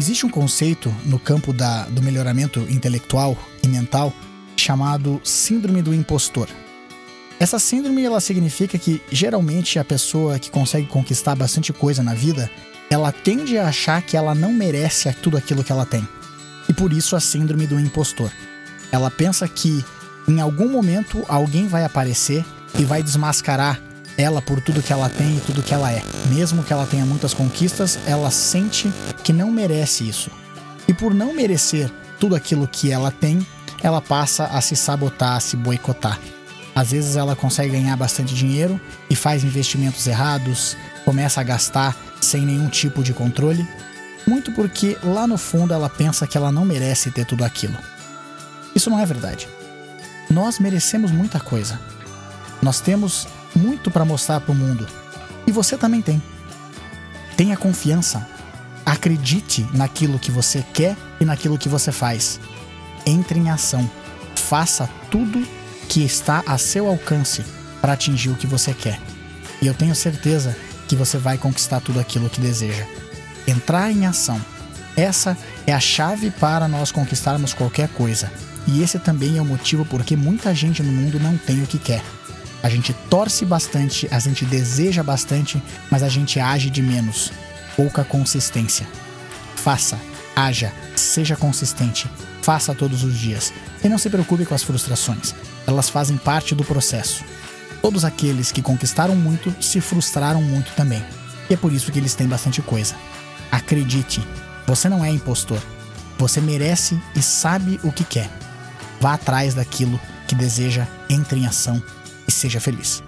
Existe um conceito no campo da, do melhoramento intelectual e mental chamado síndrome do impostor. Essa síndrome ela significa que geralmente a pessoa que consegue conquistar bastante coisa na vida, ela tende a achar que ela não merece tudo aquilo que ela tem. E por isso a síndrome do impostor. Ela pensa que em algum momento alguém vai aparecer e vai desmascarar ela por tudo que ela tem e tudo que ela é. Mesmo que ela tenha muitas conquistas, ela sente que não merece isso. E por não merecer tudo aquilo que ela tem, ela passa a se sabotar, a se boicotar. Às vezes ela consegue ganhar bastante dinheiro e faz investimentos errados, começa a gastar sem nenhum tipo de controle, muito porque lá no fundo ela pensa que ela não merece ter tudo aquilo. Isso não é verdade. Nós merecemos muita coisa. Nós temos muito para mostrar para o mundo. E você também tem. Tenha confiança. Acredite naquilo que você quer e naquilo que você faz. Entre em ação. Faça tudo que está a seu alcance para atingir o que você quer. E eu tenho certeza que você vai conquistar tudo aquilo que deseja. Entrar em ação. Essa é a chave para nós conquistarmos qualquer coisa. E esse também é o motivo porque muita gente no mundo não tem o que quer. A gente torce bastante, a gente deseja bastante, mas a gente age de menos. Pouca consistência. Faça, haja, seja consistente. Faça todos os dias. E não se preocupe com as frustrações. Elas fazem parte do processo. Todos aqueles que conquistaram muito se frustraram muito também. E é por isso que eles têm bastante coisa. Acredite, você não é impostor. Você merece e sabe o que quer. Vá atrás daquilo que deseja, entre em ação seja feliz.